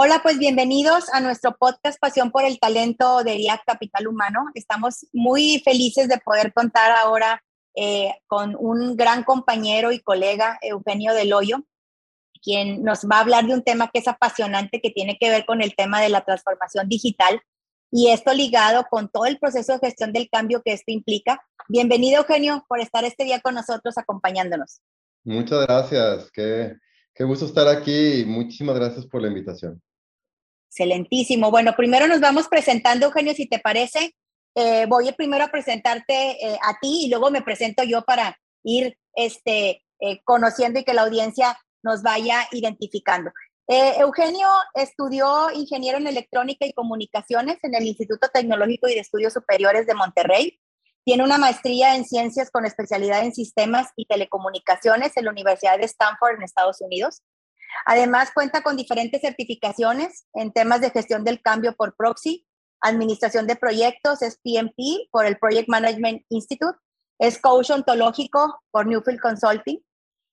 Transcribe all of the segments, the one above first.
Hola, pues bienvenidos a nuestro podcast Pasión por el Talento de IAC Capital Humano. Estamos muy felices de poder contar ahora eh, con un gran compañero y colega, Eugenio Deloyo, quien nos va a hablar de un tema que es apasionante, que tiene que ver con el tema de la transformación digital y esto ligado con todo el proceso de gestión del cambio que esto implica. Bienvenido, Eugenio, por estar este día con nosotros acompañándonos. Muchas gracias, qué, qué gusto estar aquí y muchísimas gracias por la invitación. Excelentísimo. Bueno, primero nos vamos presentando, Eugenio, si te parece. Eh, voy primero a presentarte eh, a ti y luego me presento yo para ir este, eh, conociendo y que la audiencia nos vaya identificando. Eugenio estudió ingeniero en electrónica y comunicaciones en el Instituto Tecnológico y de Estudios Superiores de Monterrey. Tiene una maestría en ciencias con especialidad en sistemas y telecomunicaciones en la Universidad de Stanford en Estados Unidos. Además, cuenta con diferentes certificaciones en temas de gestión del cambio por proxy, administración de proyectos, es PMP por el Project Management Institute, es coach ontológico por Newfield Consulting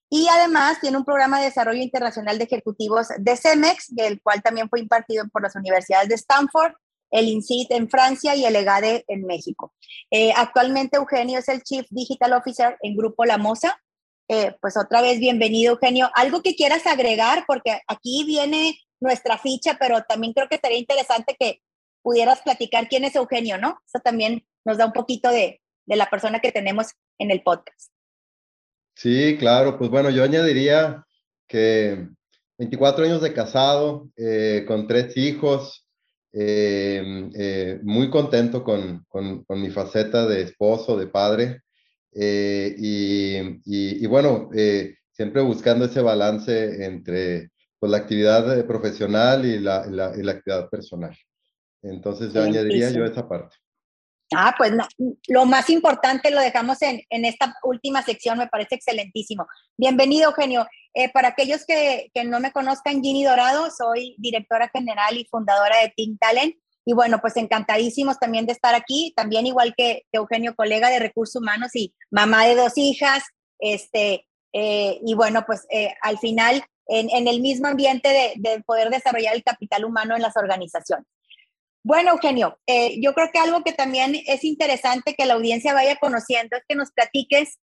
y además tiene un programa de desarrollo internacional de ejecutivos de CEMEX, el cual también fue impartido por las universidades de Stanford, el INSIT en Francia y el EGADE en México. Eh, actualmente Eugenio es el Chief Digital Officer en Grupo La Mosa, eh, pues otra vez bienvenido, Eugenio. Algo que quieras agregar, porque aquí viene nuestra ficha, pero también creo que sería interesante que pudieras platicar quién es Eugenio, ¿no? Eso también nos da un poquito de, la persona que tenemos en el podcast. Sí, claro, pues bueno, yo añadiría que 24 años de casado, eh, con tres hijos, eh, muy contento con, con, mi faceta de esposo, de padre. Eh, y, bueno, eh, siempre buscando ese balance entre pues, la actividad eh, profesional y la, la, actividad personal. Entonces yo añadiría yo esa parte. Ah, pues lo más importante lo dejamos en, en, esta última sección, me parece excelentísimo. Bienvenido, Eugenio. para aquellos que, que, no me conozcan, Ginny Dorado, soy directora general y fundadora de Team Talent y bueno, pues encantadísimos también de estar aquí, también igual que, Eugenio, colega de recursos humanos y mamá de dos hijas, este, eh, y bueno, pues eh, al final en, el mismo ambiente de, poder desarrollar el capital humano en las organizaciones. Bueno, Eugenio, eh, yo creo que algo que también es interesante que la audiencia vaya conociendo es que nos platiques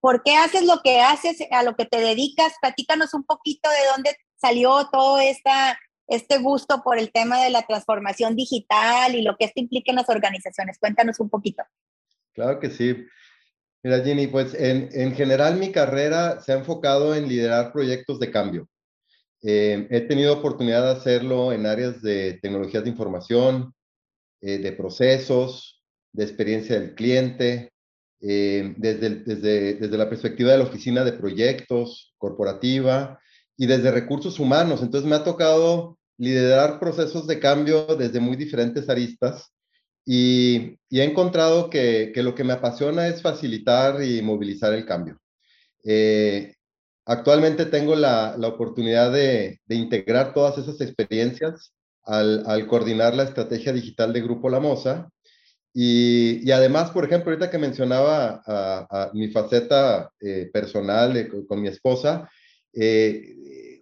por qué haces lo que haces, a lo que te dedicas. Platícanos un poquito de dónde salió toda esta este gusto por el tema de la transformación digital y lo que esto implica en las organizaciones. Cuéntanos un poquito. Claro que sí. Mira, Ginny, pues en, en general mi carrera se ha enfocado en liderar proyectos de cambio. Eh, he tenido oportunidad de hacerlo en áreas de tecnologías de información, eh, de procesos, de experiencia del cliente, eh, desde, desde, desde la perspectiva de la oficina de proyectos corporativa y desde recursos humanos. Entonces me ha tocado liderar procesos de cambio desde muy diferentes aristas y, he encontrado que, lo que me apasiona es facilitar y movilizar el cambio. Eh, actualmente tengo la, oportunidad de, integrar todas esas experiencias al, coordinar la estrategia digital de Grupo La Mosa. Y, además, por ejemplo, ahorita que mencionaba a, mi faceta eh, personal eh, con, mi esposa,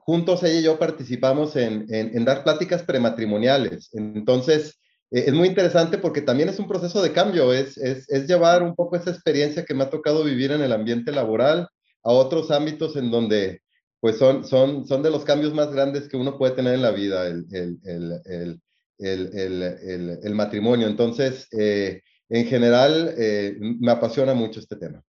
juntos ella y yo participamos en, dar pláticas prematrimoniales. Entonces, eh, es muy interesante porque también es un proceso de cambio, es, es, llevar un poco esa experiencia que me ha tocado vivir en el ambiente laboral a otros ámbitos en donde pues son, son, son de los cambios más grandes que uno puede tener en la vida, el, el, el, el matrimonio. Entonces, eh, en general, eh, me apasiona mucho este tema.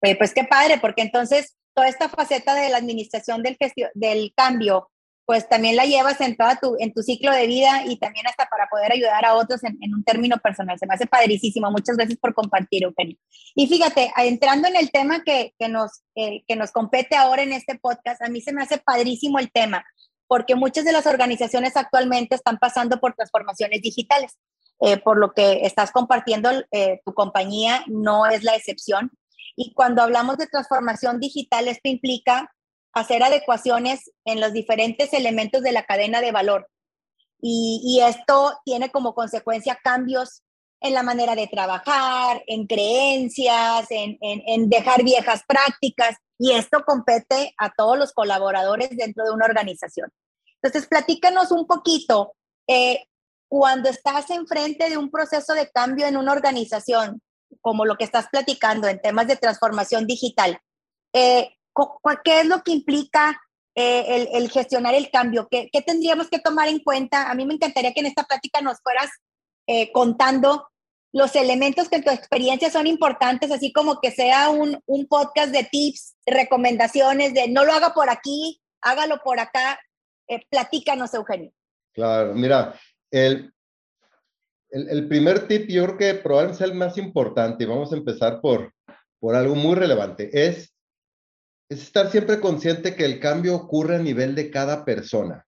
pues qué padre, porque entonces toda esta faceta de la administración del, del cambio, pues también la llevas en, toda tu, en tu ciclo de vida y también hasta para poder ayudar a otros en, un término personal. Se me hace padrísimo. Muchas gracias por compartir, Eugenio. Y fíjate, entrando en el tema que, que nos, que nos compete ahora en este podcast, a mí se me hace padrísimo el tema. porque muchas de las organizaciones actualmente están pasando por transformaciones digitales. Eh, por lo que estás compartiendo, eh, tu compañía no es la excepción. Y cuando hablamos de transformación digital, esto implica hacer adecuaciones en los diferentes elementos de la cadena de valor. Y, esto tiene como consecuencia cambios en la manera de trabajar, en creencias, en, dejar viejas prácticas. Y esto compete a todos los colaboradores dentro de una organización. Entonces, platícanos un poquito, eh, cuando estás enfrente de un proceso de cambio en una organización, como lo que estás platicando en temas de transformación digital, eh, ¿qué es lo que implica eh, el, gestionar el cambio? ¿Qué, tendríamos que tomar en cuenta? A mí me encantaría que en esta plática nos fueras eh, contando los elementos que en tu experiencia son importantes, así como que sea un, un podcast de tips, recomendaciones, de no lo haga por aquí, hágalo por acá. platícanos, Eugenio. Claro, mira, el, el, primer tip, yo creo que probablemente sea el más importante, y vamos a empezar por, por algo muy relevante, es, es estar siempre consciente que el cambio ocurre a nivel de cada persona.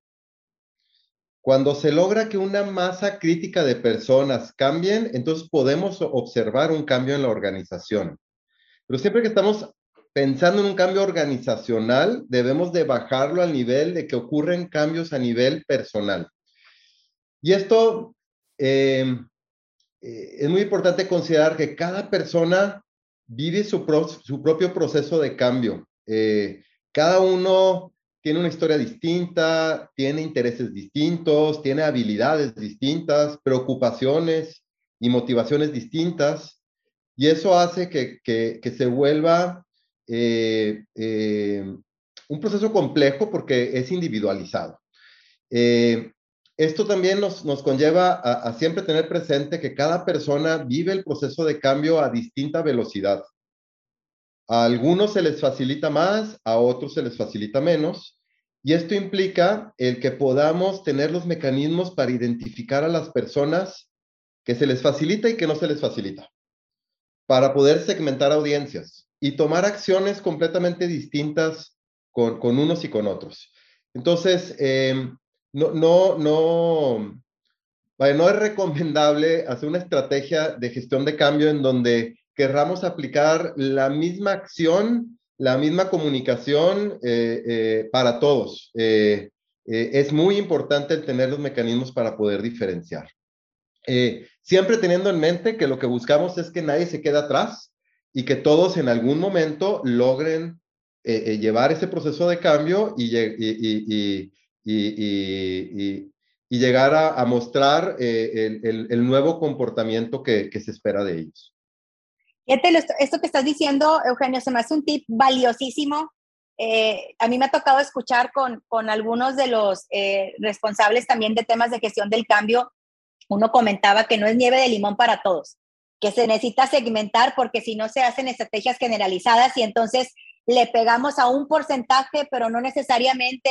Cuando se logra que una masa crítica de personas cambien, entonces podemos observar un cambio en la organización. Pero siempre que estamos pensando en un cambio organizacional, debemos de bajarlo al nivel de que ocurren cambios a nivel personal. Y esto eh, eh, es muy importante considerar que cada persona vive su, su propio proceso de cambio. Eh, cada uno tiene una historia distinta, tiene intereses distintos, tiene habilidades distintas, preocupaciones y motivaciones distintas. Y eso hace que, que, que se vuelva un proceso complejo porque es individualizado. Eh, esto también nos, conlleva a, siempre tener presente que cada persona vive el proceso de cambio a distinta velocidad. A algunos se les facilita más, a otros se les facilita menos. Y esto implica el que podamos tener los mecanismos para identificar a las personas que se les facilita y que no se les facilita, para poder segmentar audiencias y tomar acciones completamente distintas con, unos y con otros. Entonces, em, no, no, no, no es recomendable hacer una estrategia de gestión de cambio en donde querramos aplicar la misma acción, la misma comunicación eh, eh, para todos. Eh, es muy importante tener los mecanismos para poder diferenciar. siempre teniendo en mente que lo que buscamos es que nadie se quede atrás y que todos en algún momento logren llevar ese proceso de cambio y, llegar a, mostrar eh, el, nuevo comportamiento que, se espera de ellos. Esto que estás diciendo, Eugenio, se me hace un tip valiosísimo. Eh, a mí me ha tocado escuchar con, con algunos de los eh, responsables también de temas de gestión del cambio. Uno comentaba que no es nieve de limón para todos, que se necesita segmentar porque si no se hacen estrategias generalizadas y entonces le pegamos a un porcentaje, pero no necesariamente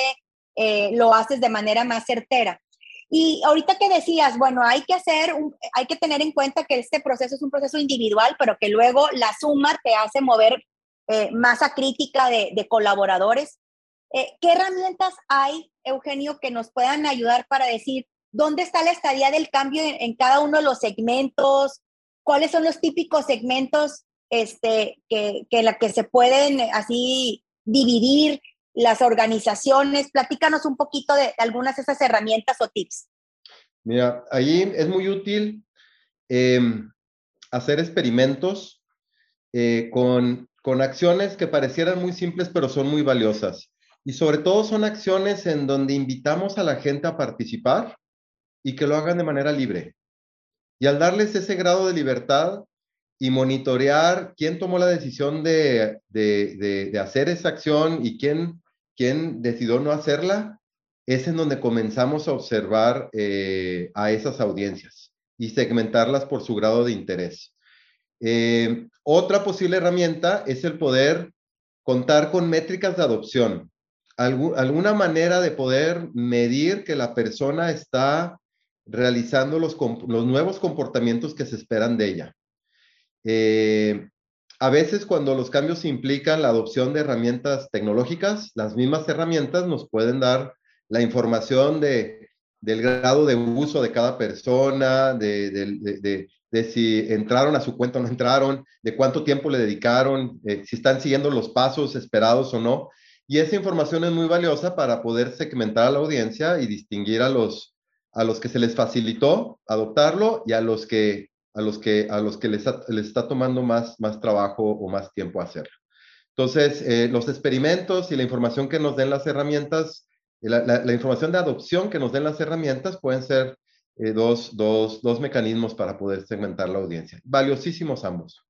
eh, lo haces de manera más certera. Y ahorita que decías, bueno, hay que hacer, hay que tener en cuenta que este proceso es un proceso individual, pero que luego la suma te hace mover eh, masa crítica de, colaboradores. Eh, ¿Qué herramientas hay, Eugenio, que nos puedan ayudar para decir dónde está la estadía del cambio en, cada uno de los segmentos? ¿Cuáles son los típicos segmentos este, que, que, la que se pueden así dividir? Las organizaciones. Platícanos un poquito de, algunas de esas herramientas o tips. Mira, ahí es muy útil em, hacer experimentos eh, con, con acciones que parecieran muy simples, pero son muy valiosas. Y sobre todo son acciones en donde invitamos a la gente a participar y que lo hagan de manera libre. Y al darles ese grado de libertad y monitorear quién tomó la decisión de, de, de, hacer esa acción y quién, quién decidió no hacerla, es en donde comenzamos a observar eh, a esas audiencias y segmentarlas por su grado de interés. Eh, otra posible herramienta es el poder contar con métricas de adopción, alguna manera de poder medir que la persona está realizando los, los nuevos comportamientos que se esperan de ella. Eh, a veces cuando los cambios implican la adopción de herramientas tecnológicas, las mismas herramientas nos pueden dar la información de, del grado de uso de cada persona, de, si entraron a su cuenta o no entraron, de cuánto tiempo le dedicaron, eh, si están siguiendo los pasos esperados o no. Y esa información es muy valiosa para poder segmentar a la audiencia y distinguir a los, a los que se les facilitó adoptarlo y a los que, a los que, a los que les, les está tomando más, más trabajo o más tiempo hacerlo. Entonces, eh, los experimentos y la información que nos den las herramientas, la, la, información de adopción que nos den las herramientas pueden ser eh, dos, dos, dos mecanismos para poder segmentar la audiencia. Valiosísimos ambos.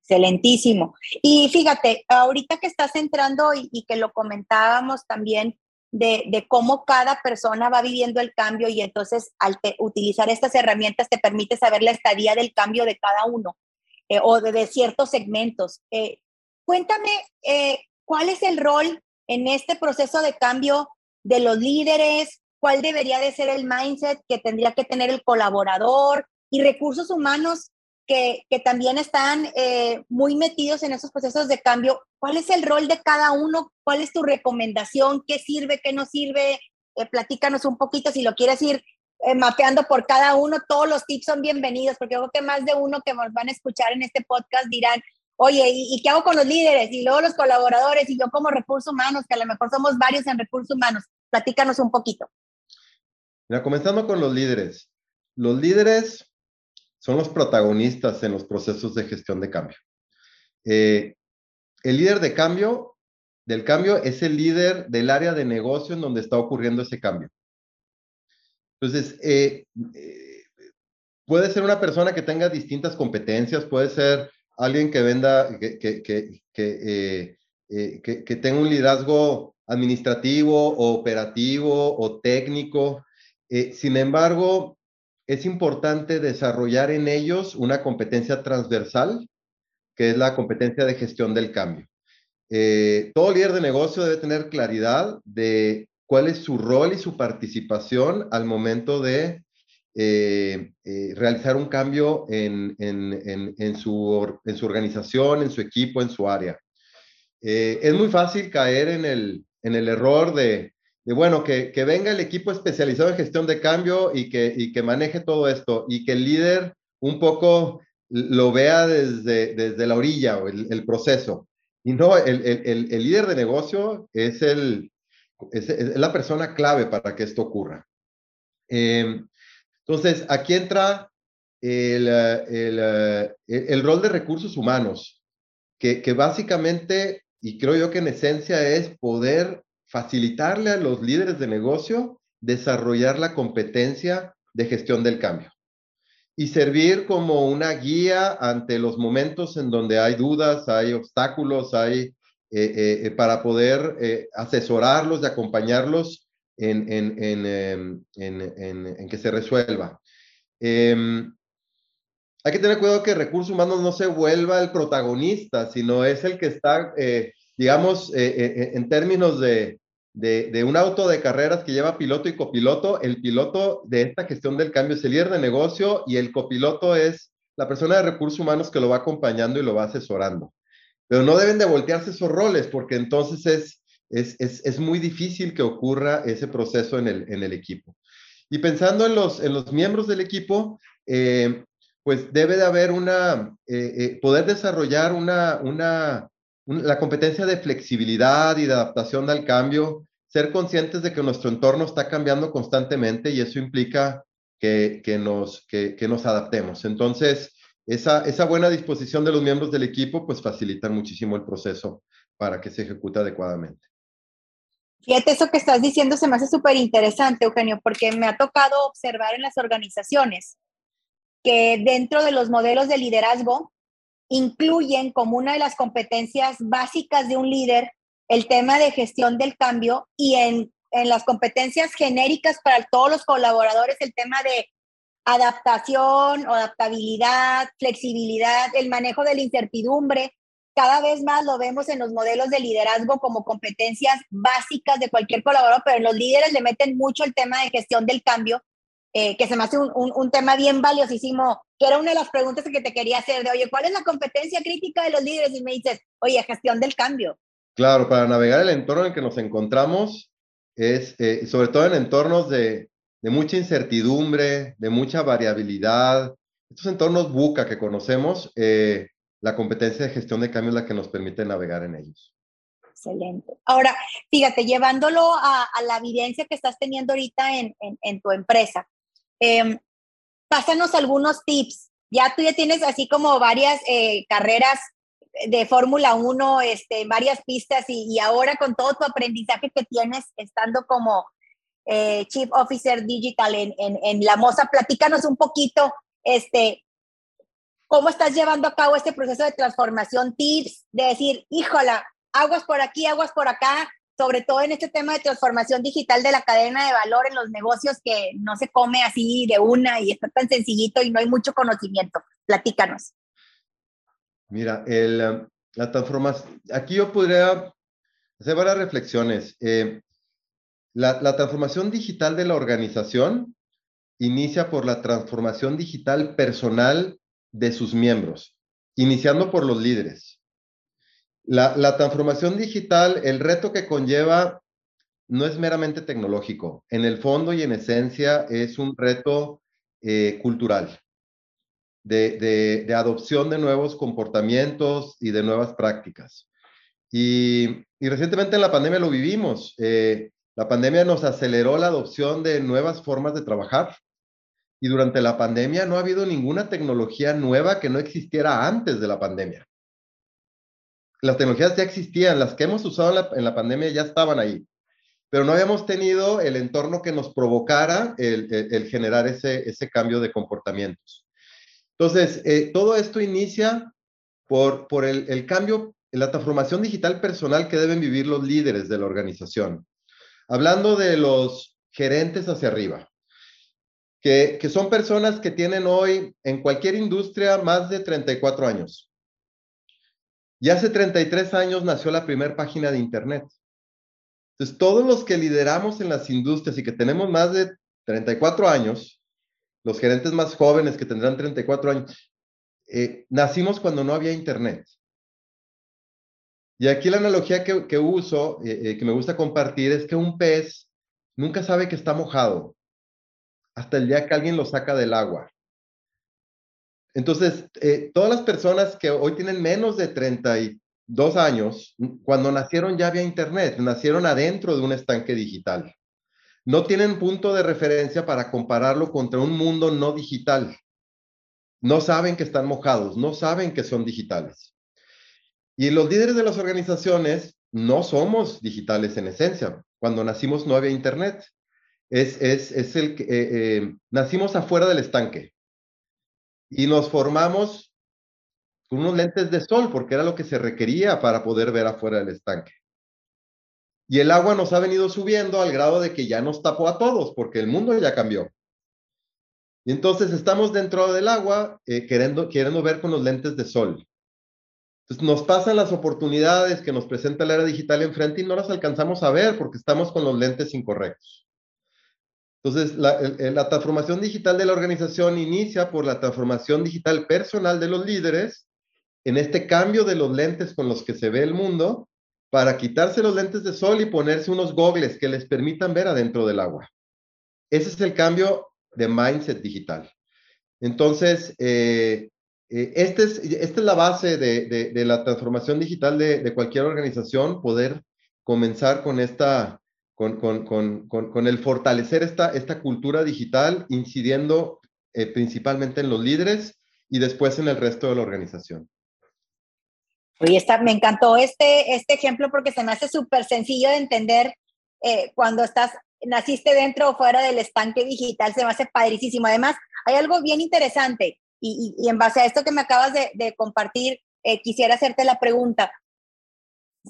Excelentísimo. Y fíjate, ahorita que estás entrando y, que lo comentábamos también de, cómo cada persona va viviendo el cambio y entonces al utilizar estas herramientas te permite saber la estadía del cambio de cada uno eh, o de, ciertos segmentos. Eh, cuéntame, eh, ¿cuál es el rol en este proceso de cambio de los líderes? ¿Cuál debería de ser el mindset que tendría que tener el colaborador y recursos humanos? Que, también están eh, muy metidos en esos procesos de cambio. ¿Cuál es el rol de cada uno? ¿Cuál es tu recomendación? ¿Qué sirve? ¿Qué no sirve? Eh, platícanos un poquito si lo quieres ir eh, mapeando por cada uno. Todos los tips son bienvenidos porque creo que más de uno que nos van a escuchar en este podcast dirán, oye, ¿y, qué hago con los líderes? Y luego los colaboradores y yo como recursos humanos, que a lo mejor somos varios en recursos humanos. Platícanos un poquito. Mira, comenzando con los líderes. Los líderes son los protagonistas en los procesos de gestión de cambio. Eh, el líder de cambio, del cambio, es el líder del área de negocio en donde está ocurriendo ese cambio. Entonces, eh, eh, puede ser una persona que tenga distintas competencias, puede ser alguien que venda, que, que, que, que tenga un liderazgo administrativo operativo o técnico. sin embargo, es importante desarrollar en ellos una competencia transversal, que es la competencia de gestión del cambio. Eh, todo líder de negocio debe tener claridad de cuál es su rol y su participación al momento de eh, eh, realizar un cambio en, su, organización, en su equipo, en su área. es muy fácil caer en el error de de bueno, que, venga el equipo especializado en gestión de cambio y que, que maneje todo esto y que el líder un poco lo vea desde, desde la orilla o el, proceso. Y no, el, líder de negocio es, el, es, la persona clave para que esto ocurra. Em, entonces, aquí entra el, el, rol de recursos humanos, que, que básicamente, y creo yo que en esencia es poder facilitarle a los líderes de negocio desarrollar la competencia de gestión del cambio y servir como una guía ante los momentos en donde hay dudas, hay obstáculos, hay eh, eh, para poder eh, asesorarlos y acompañarlos en, em, en, en, que se resuelva. Em, hay que tener cuidado que recursos humanos no se vuelva el protagonista, sino es el que está digamos, eh, eh, eh, en términos de, de, un auto de carreras que lleva piloto y copiloto, el piloto de esta gestión del cambio es el líder de negocio y el copiloto es la persona de recursos humanos que lo va acompañando y lo va asesorando. Pero no deben de voltearse esos roles porque entonces es, es, es, es muy difícil que ocurra ese proceso en el, en el equipo. Y pensando en los, en los miembros del equipo, pues debe de haber una, poder desarrollar una, una, la competencia de flexibilidad y de adaptación al cambio, ser conscientes de que nuestro entorno está cambiando constantemente y eso implica que, nos, que, nos adaptemos. Entonces, esa, esa buena disposición de los miembros del equipo, pues facilitan muchísimo el proceso para que se ejecute adecuadamente. Fíjate, eso que estás diciendo se me hace súper interesante, Eugenio, porque me ha tocado observar en las organizaciones que dentro de los modelos de liderazgo incluyen como una de las competencias básicas de un líder el tema de gestión del cambio y en, las competencias genéricas para todos los colaboradores el tema de adaptación adaptabilidad, flexibilidad, el manejo de la incertidumbre. Cada vez más lo vemos en los modelos de liderazgo como competencias básicas de cualquier colaborador, pero los líderes le meten mucho el tema de gestión del cambio eh, que se me hace un, tema bien valiosísimo, que era una de las preguntas que te quería hacer, de, oye, ¿cuál es la competencia crítica de los líderes? Y me dices, oye, gestión del cambio. Claro, para navegar el entorno en que nos encontramos, es, eh, sobre todo en entornos de, mucha incertidumbre, de mucha variabilidad, estos entornos buca que conocemos, eh, la competencia de gestión de cambio es la que nos permite navegar en ellos. Excelente. Ahora, fíjate, llevándolo a, la evidencia que estás teniendo ahorita en, en, tu empresa, eh, pásanos algunos tips. Ya tú ya tienes así como varias eh, carreras de Fórmula 1, este, varias pistas y, y, ahora con todo tu aprendizaje que tienes estando como eh, Chief Officer Digital en, en, en La Moza, platícanos un poquito, este, cómo estás llevando a cabo este proceso de transformación, tips, de decir, híjola, aguas por aquí, aguas por acá, sobre todo en este tema de transformación digital de la cadena de valor en los negocios que no se come así de una y está tan sencillito y no hay mucho conocimiento. Platícanos. Mira, el, la transformación, aquí yo podría hacer varias reflexiones. Eh, la, la transformación digital de la organización inicia por la transformación digital personal de sus miembros, iniciando por los líderes. La, transformación digital, el reto que conlleva no es meramente tecnológico. En el fondo y en esencia es un reto eh, cultural, de, adopción de nuevos comportamientos y de nuevas prácticas. Y, recientemente en la pandemia lo vivimos. Eh, la pandemia nos aceleró la adopción de nuevas formas de trabajar. Y durante la pandemia no ha habido ninguna tecnología nueva que no existiera antes de la pandemia las tecnologías ya existían, las que hemos usado en la, pandemia ya estaban ahí, pero no habíamos tenido el entorno que nos provocara el, generar ese, ese cambio de comportamientos. Entonces, eh, todo esto inicia por, el cambio, la transformación digital personal que deben vivir los líderes de la organización. Hablando de los gerentes hacia arriba, que, que son personas que tienen hoy en cualquier industria más de 34 años y hace 33 años nació la primera página de Internet. Entonces, todos los que lideramos en las industrias y que tenemos más de 34 años, los gerentes más jóvenes que tendrán 34 años, eh, nacimos cuando no había Internet. Y aquí la analogía que, uso, eh, eh, que me gusta compartir, es que un pez nunca sabe que está mojado hasta el día que alguien lo saca del agua. Entonces, todas las personas que hoy tienen menos de 32 años, cuando nacieron ya había Internet, nacieron adentro de un estanque digital. No tienen punto de referencia para compararlo contra un mundo no digital. No saben que están mojados, no saben que son digitales. Y los líderes de las organizaciones no somos digitales en esencia. Cuando nacimos no había Internet. Es, es, es el que eh, eh, nacimos afuera del estanque y nos formamos con unos lentes de sol, porque era lo que se requería para poder ver afuera del estanque. Y el agua nos ha venido subiendo al grado de que ya nos tapó a todos, porque el mundo ya cambió. Y entonces estamos dentro del agua eh, queriendo, queriendo ver con los lentes de sol. Entonces nos pasan las oportunidades que nos presenta la era digital enfrente y no las alcanzamos a ver porque estamos con los lentes incorrectos. Entonces, la, transformación digital de la organización inicia por la transformación digital personal de los líderes en este cambio de los lentes con los que se ve el mundo para quitarse los lentes de sol y ponerse unos gogles que les permitan ver adentro del agua. Ese es el cambio de mindset digital. Entonces, eh, eh, este es, esta es la base de, la transformación digital de, cualquier organización, poder comenzar con esta con, el fortalecer esta, esta cultura digital, incidiendo eh, principalmente en los líderes y después en el resto de la organización. Oye, está, me encantó este, este ejemplo porque se me hace súper sencillo de entender eh, cuando estás, naciste dentro o fuera del estanque digital, se me hace padricísimo. Además, hay algo bien interesante y, y, en base a esto que me acabas de, de compartir, eh, quisiera hacerte la pregunta.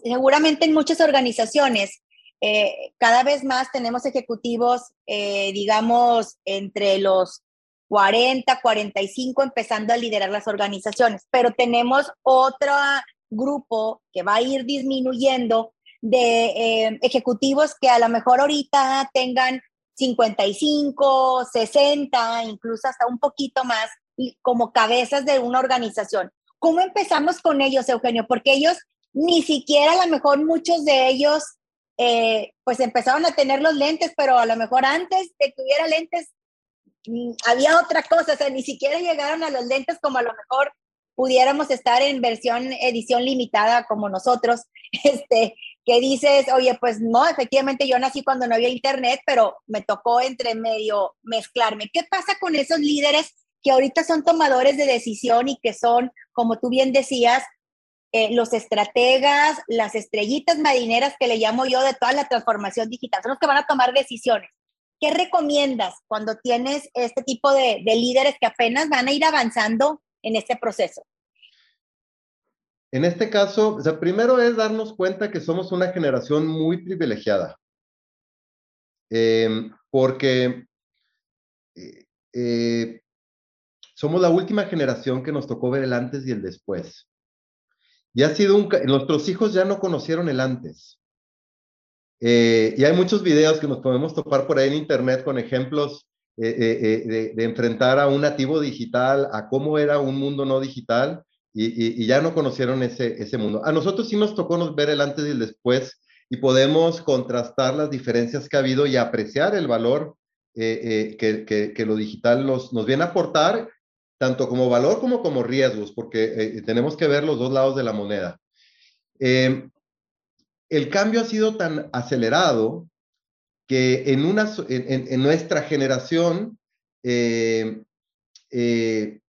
Seguramente en muchas organizaciones eh, cada vez más tenemos ejecutivos, eh, digamos, entre los 40, 45, empezando a liderar las organizaciones, pero tenemos otro grupo que va a ir disminuyendo de eh, ejecutivos que a lo mejor ahorita tengan 55, 60, incluso hasta un poquito más, como cabezas de una organización. ¿Cómo empezamos con ellos, Eugenio? Porque ellos ni siquiera a lo mejor muchos de ellos eh, pues empezaron a tener los lentes, pero a lo mejor antes de que hubiera lentes mm, había otra cosa, o sea, ni siquiera llegaron a los lentes como a lo mejor pudiéramos estar en versión edición limitada como nosotros, este, que dices, oye, pues no, efectivamente yo nací cuando no había internet, pero me tocó entre medio mezclarme. ¿Qué pasa con esos líderes que ahorita son tomadores de decisión y que son, como tú bien decías, eh, los estrategas, las estrellitas marineras que le llamo yo de toda la transformación digital, son los que van a tomar decisiones. ¿Qué recomiendas cuando tienes este tipo de, de líderes que apenas van a ir avanzando en este proceso? En este caso, o primero es darnos cuenta que somos una generación muy privilegiada. Em, porque eh, eh, somos la última generación que nos tocó ver el antes y el después. Y ha sido un... Nuestros hijos ya no conocieron el antes. Eh, y hay muchos videos que nos podemos topar por ahí en internet con ejemplos eh, eh, de, enfrentar a un nativo digital, a cómo era un mundo no digital, y, ya no conocieron ese, ese mundo. A nosotros sí nos tocó ver el antes y el después, y podemos contrastar las diferencias que ha habido y apreciar el valor que, que, que, lo digital nos, nos viene a aportar tanto como valor como como riesgos, porque eh, tenemos que ver los dos lados de la moneda. El cambio ha sido tan acelerado que en, una, en, nuestra generación em, eh,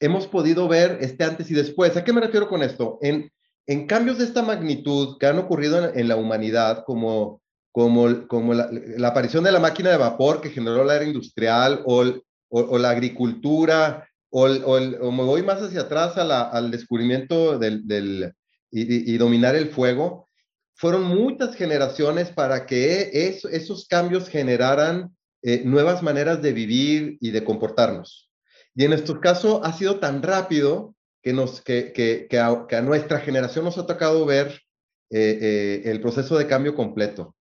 hemos podido ver este antes y después. ¿A qué me refiero con esto? En, en cambios de esta magnitud que han ocurrido en, la humanidad, como, como, como la, la, aparición de la máquina de vapor que generó la era industrial o o, la agricultura, o, me voy más hacia atrás al descubrimiento del, y, dominar el fuego, fueron muchas generaciones para que esos cambios generaran eh, nuevas maneras de vivir y de comportarnos. Y en nuestro caso ha sido tan rápido que, a, nuestra generación nos ha tocado ver eh, eh, el proceso de cambio completo.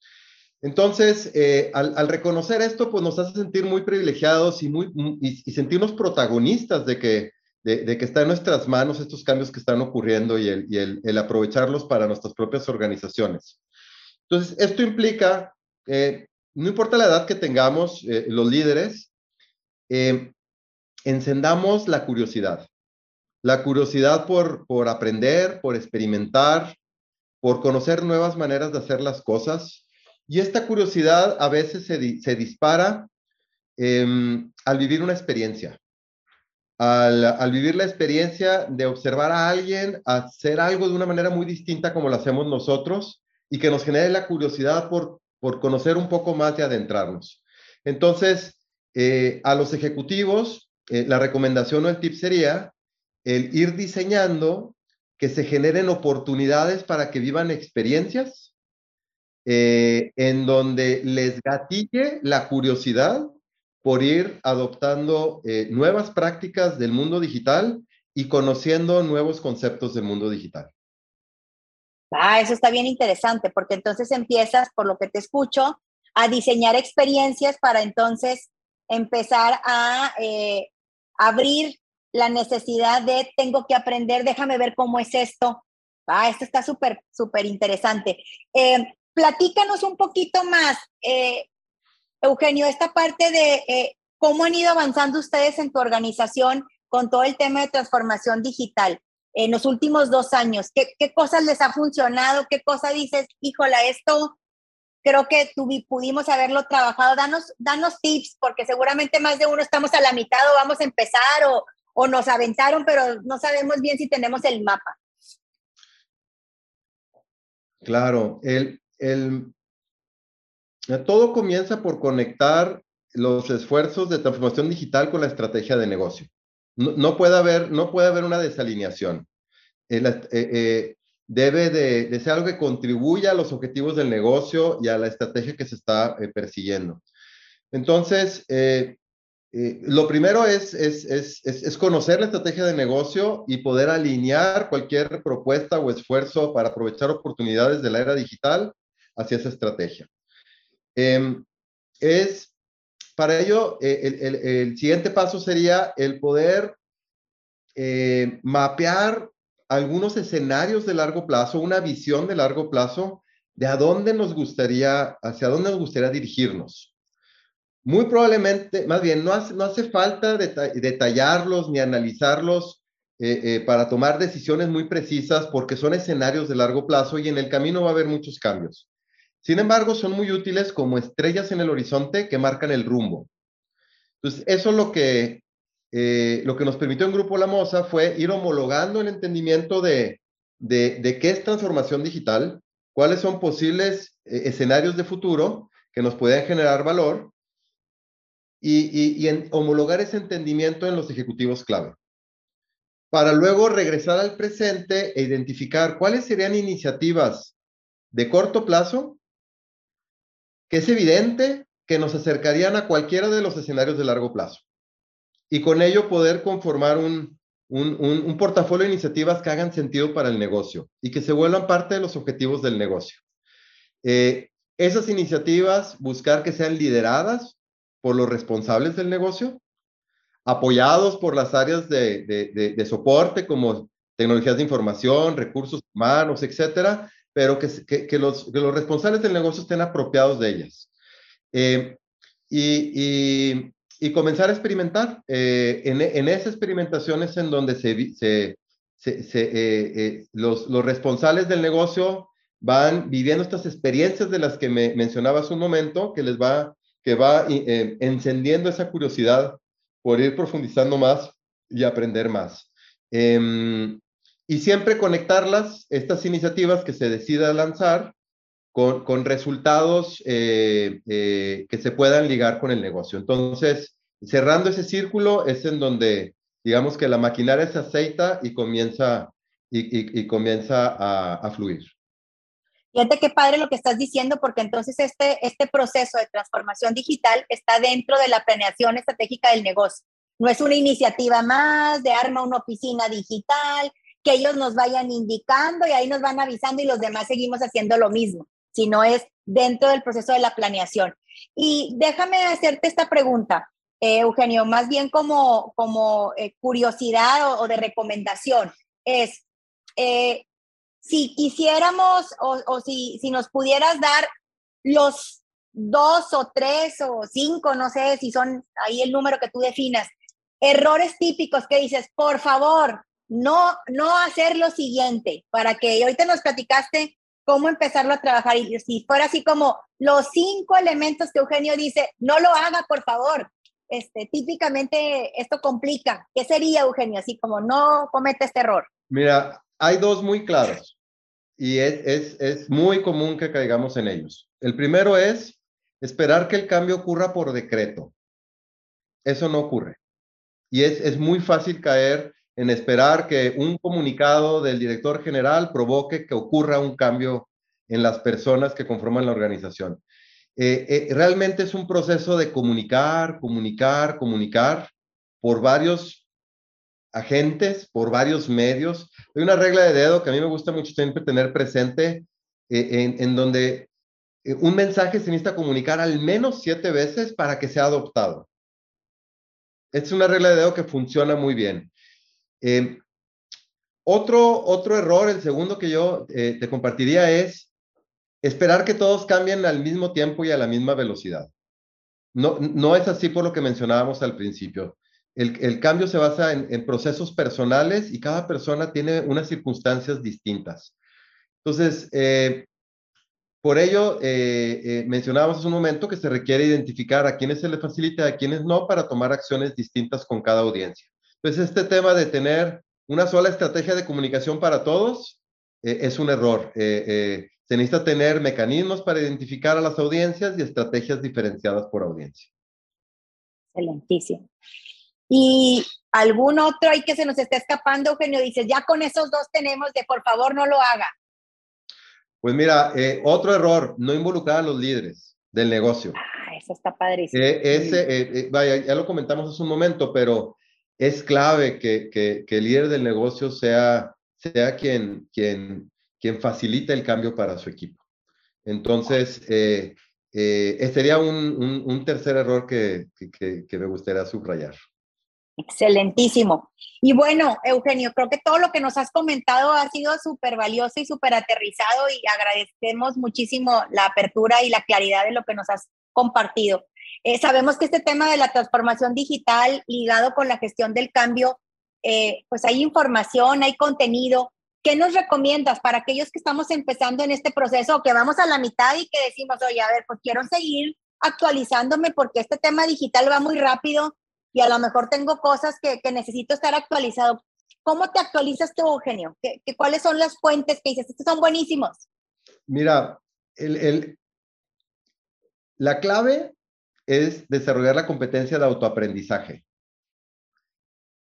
Entonces, al, reconocer esto, pues nos hace sentir muy privilegiados y, muy, y, sentirnos protagonistas de que, de, que está en nuestras manos estos cambios que están ocurriendo y el, el, aprovecharlos para nuestras propias organizaciones. Entonces, esto implica, eh, no importa la edad que tengamos, eh, los líderes, encendamos la curiosidad. La curiosidad por, por aprender, por experimentar, por conocer nuevas maneras de hacer las cosas, y esta curiosidad a veces se, se dispara em, al vivir una experiencia, al, vivir la experiencia de observar a alguien hacer algo de una manera muy distinta como lo hacemos nosotros y que nos genere la curiosidad por, por conocer un poco más y adentrarnos. Entonces, eh, a los ejecutivos, eh, la recomendación o el tip sería el ir diseñando que se generen oportunidades para que vivan experiencias eh, en donde les gatille la curiosidad por ir adoptando eh, nuevas prácticas del mundo digital y conociendo nuevos conceptos del mundo digital. Ah, eso está bien interesante, porque entonces empiezas, por lo que te escucho, a diseñar experiencias para entonces empezar a eh, abrir la necesidad de tengo que aprender, déjame ver cómo es esto. Ah, esto está súper, súper interesante. Eh, platícanos un poquito más, eh, Eugenio, esta parte de eh, cómo han ido avanzando ustedes en tu organización con todo el tema de transformación digital en los últimos dos años. ¿Qué, cosas les ha funcionado? ¿Qué cosa dices, híjola, esto creo que pudimos haberlo trabajado? Danos, danos tips, porque seguramente más de uno estamos a la mitad o vamos a empezar o, nos aventaron, pero no sabemos bien si tenemos el mapa. Claro, el, todo comienza por conectar los esfuerzos de transformación digital con la estrategia de negocio. No, puede, haber, no puede haber una desalineación. Eh, eh, eh, debe de, ser algo que contribuya a los objetivos del negocio y a la estrategia que se está persiguiendo. Entonces, lo primero es, es, es, es, conocer la estrategia de negocio y poder alinear cualquier propuesta o esfuerzo para aprovechar oportunidades de la era digital hacia esa estrategia. Em, es, para ello, eh, el, siguiente paso sería el poder eh, mapear algunos escenarios de largo plazo, una visión de largo plazo de a dónde nos gustaría, hacia dónde nos gustaría dirigirnos. Muy probablemente, más bien, no hace, falta detallarlos ni analizarlos eh, para tomar decisiones muy precisas porque son escenarios de largo plazo y en el camino va a haber muchos cambios. Sin embargo, son muy útiles como estrellas en el horizonte que marcan el rumbo. Entonces, eso es lo que, eh, lo que nos permitió en Grupo La Moza fue ir homologando el entendimiento de, de, qué es transformación digital, cuáles son posibles eh, escenarios de futuro que nos pueden generar valor y, y, homologar ese entendimiento en los ejecutivos clave. Para luego regresar al presente e identificar cuáles serían iniciativas de corto plazo que es evidente que nos acercarían a cualquiera de los escenarios de largo plazo. Y con ello poder conformar un, un, portafolio de iniciativas que hagan sentido para el negocio y que se vuelvan parte de los objetivos del negocio. Eh, esas iniciativas, buscar que sean lideradas por los responsables del negocio, apoyados por las áreas de, de, soporte como tecnologías de información, recursos humanos, etcétera, pero que, que, los, los, responsables del negocio estén apropiados de ellas. Eh, y, y, comenzar a experimentar. Eh, en, en, esa experimentación es en donde se, se, se, eh, los, los, responsables del negocio van viviendo estas experiencias de las que me mencionaba hace un momento, que les va, que va encendiendo esa curiosidad por ir profundizando más y aprender más. Em, y siempre conectarlas, estas iniciativas que se decida lanzar, con, con resultados eh, eh, que se puedan ligar con el negocio. Entonces, cerrando ese círculo es en donde, digamos que la maquinaria se aceita y comienza, y, y, comienza a, a, fluir. Fíjate qué padre lo que estás diciendo, porque entonces este, este proceso de transformación digital está dentro de la planeación estratégica del negocio. No es una iniciativa más de arma una oficina digital, que ellos nos vayan indicando y ahí nos van avisando y los demás seguimos haciendo lo mismo, sino es dentro del proceso de la planeación. Y déjame hacerte esta pregunta, eh, Eugenio, más bien como, como eh, curiosidad o, de recomendación, es eh, si quisiéramos o, si, si nos pudieras dar los dos o tres o cinco, no sé si son ahí el número que tú definas, errores típicos que dices, por favor, no, no hacer lo siguiente, para que ahorita nos platicaste cómo empezarlo a trabajar y si fuera así como los cinco elementos que Eugenio dice, no lo haga, por favor. Este, típicamente esto complica. ¿Qué sería, Eugenio? Así como no comete este error. Mira, hay dos muy claros y es, es, es muy común que caigamos en ellos. El primero es esperar que el cambio ocurra por decreto. Eso no ocurre. Y es, es muy fácil caer en esperar que un comunicado del director general provoque que ocurra un cambio en las personas que conforman la organización. Eh, eh, realmente es un proceso de comunicar, comunicar, comunicar por varios agentes, por varios medios. Hay una regla de dedo que a mí me gusta mucho siempre tener presente, eh, en, en, donde un mensaje se necesita comunicar al menos siete veces para que sea adoptado. Es una regla de dedo que funciona muy bien. Eh, otro, otro error, el segundo que yo eh, te compartiría es esperar que todos cambien al mismo tiempo y a la misma velocidad. No, no es así por lo que mencionábamos al principio. El, el cambio se basa en, procesos personales y cada persona tiene unas circunstancias distintas. Entonces, eh, por ello, mencionábamos hace un momento que se requiere identificar a quienes se le facilita y a quienes no para tomar acciones distintas con cada audiencia. Pues este tema de tener una sola estrategia de comunicación para todos eh, es un error. Eh, eh, se necesita tener mecanismos para identificar a las audiencias y estrategias diferenciadas por audiencia. Excelentísimo. ¿Y algún otro ahí que se nos esté escapando, Eugenio? Dices, ya con esos dos tenemos de por favor no lo haga. Pues mira, otro error, no involucrar a los líderes del negocio. Ah, eso está padrísimo. ese, vaya, ya lo comentamos hace un momento, pero es clave que, el líder del negocio sea, quien, quien, quien facilita el cambio para su equipo. Entonces, eh, eh, sería un, tercer error que, que, me gustaría subrayar. Excelentísimo. Y bueno, Eugenio, creo que todo lo que nos has comentado ha sido súper valioso y súper aterrizado y agradecemos muchísimo la apertura y la claridad de lo que nos has compartido. Eh, sabemos que este tema de la transformación digital ligado con la gestión del cambio, eh, pues hay información, hay contenido. ¿Qué nos recomiendas para aquellos que estamos empezando en este proceso o que vamos a la mitad y que decimos, oye, a ver, pues quiero seguir actualizándome porque este tema digital va muy rápido y a lo mejor tengo cosas que, necesito estar actualizado. ¿Cómo te actualizas tú, Eugenio? ¿Qué, cuáles son las fuentes que dices? Estos son buenísimos. Mira, el, la clave es desarrollar la competencia de autoaprendizaje.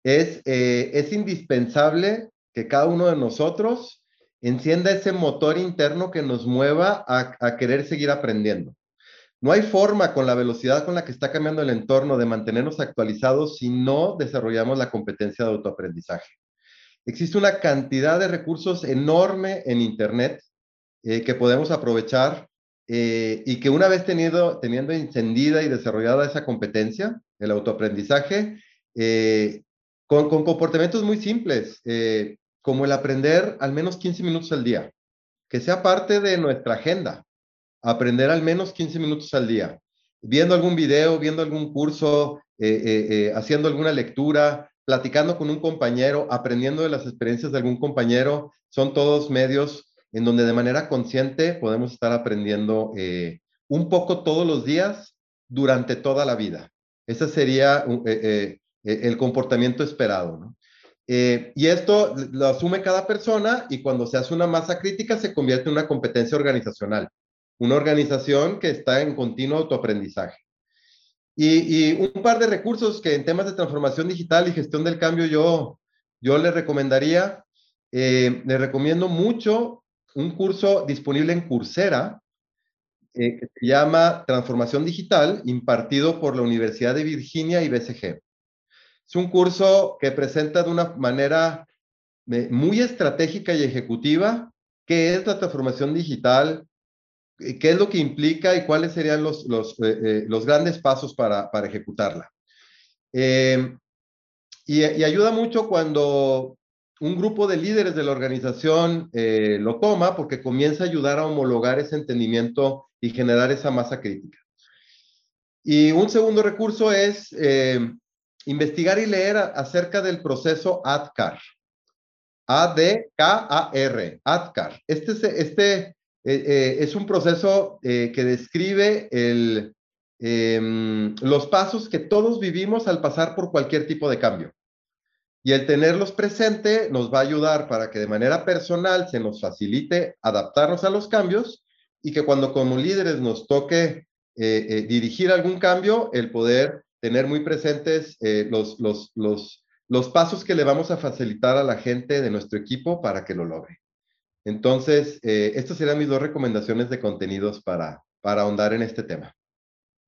Es, eh, es indispensable que cada uno de nosotros encienda ese motor interno que nos mueva a, a querer seguir aprendiendo. No hay forma con la velocidad con la que está cambiando el entorno de mantenernos actualizados si no desarrollamos la competencia de autoaprendizaje. Existe una cantidad de recursos enorme en Internet eh, que podemos aprovechar eh, y que una vez tenido, teniendo encendida y desarrollada esa competencia, el autoaprendizaje, eh, con, con, comportamientos muy simples, como el aprender al menos 15 minutos al día, que sea parte de nuestra agenda aprender al menos 15 minutos al día, viendo algún video, viendo algún curso, eh, eh, eh, haciendo alguna lectura, platicando con un compañero, aprendiendo de las experiencias de algún compañero, son todos medios en donde de manera consciente podemos estar aprendiendo un poco todos los días durante toda la vida. Ese sería el comportamiento esperado. y esto lo asume cada persona y cuando se hace una masa crítica se convierte en una competencia organizacional una organización que está en continuo autoaprendizaje. Y, un par de recursos que en temas de transformación digital y gestión del cambio yo, yo le recomendaría, eh, le recomiendo mucho un curso disponible en Coursera eh, que se llama Transformación Digital, impartido por la Universidad de Virginia y BCG. Es un curso que presenta de una manera eh, muy estratégica y ejecutiva qué es la transformación digital, eh, qué es lo que implica y cuáles serían los, los, los grandes pasos para, para ejecutarla. y, ayuda mucho cuando un grupo de líderes de la organización lo toma porque comienza a ayudar a homologar ese entendimiento y generar esa masa crítica. Y un segundo recurso es investigar y leer acerca del proceso ADCAR. A-D-K-A-R, ADCAR. Este, este eh, eh, es un proceso eh, que describe el, em, los pasos que todos vivimos al pasar por cualquier tipo de cambio. Y el tenerlos presente nos va a ayudar para que de manera personal se nos facilite adaptarnos a los cambios y que cuando como líderes nos toque dirigir algún cambio, el poder tener muy presentes los, los, los, los pasos que le vamos a facilitar a la gente de nuestro equipo para que lo logre. Entonces, eh, estas serían mis dos recomendaciones de contenidos para, para ahondar en este tema.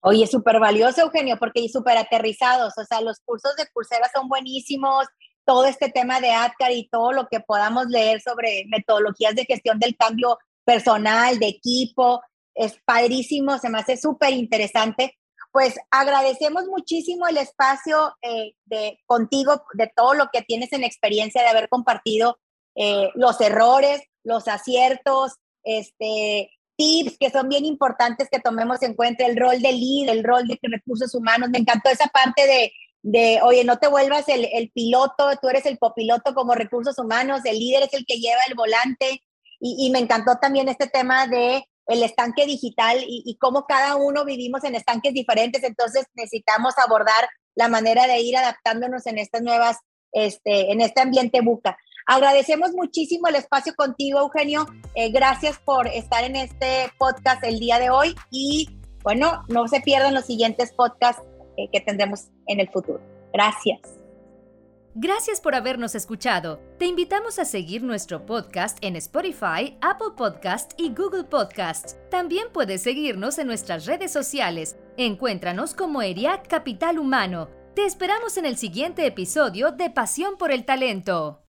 Oye, súper valioso, Eugenio, porque súper aterrizados. O sea, los cursos de Coursera son buenísimos. Todo este tema de ADCAR y todo lo que podamos leer sobre metodologías de gestión del cambio personal, de equipo, es padrísimo, se me hace súper interesante. Pues agradecemos muchísimo el espacio eh, de contigo, de todo lo que tienes en experiencia de haber compartido eh, los errores, los aciertos, este, tips que son bien importantes que tomemos en cuenta, el rol de lead, el rol de recursos humanos. Me encantó esa parte de, de oye, no te vuelvas el, piloto, tú eres el copiloto como recursos humanos, el líder es el que lleva el volante. Y, y me encantó también este tema de el estanque digital y, y, cómo cada uno vivimos en estanques diferentes, entonces necesitamos abordar la manera de ir adaptándonos en estas nuevas, este, en este ambiente buca. Agradecemos muchísimo el espacio contigo, Eugenio. Eh, gracias por estar en este podcast el día de hoy y bueno, no se pierdan los siguientes podcasts eh, que tendremos en el futuro. Gracias. Gracias por habernos escuchado. Te invitamos a seguir nuestro podcast en Spotify, Apple Podcast y Google Podcast. También puedes seguirnos en nuestras redes sociales. Encuéntranos como ERIAC Capital Humano. Te esperamos en el siguiente episodio de Pasión por el Talento.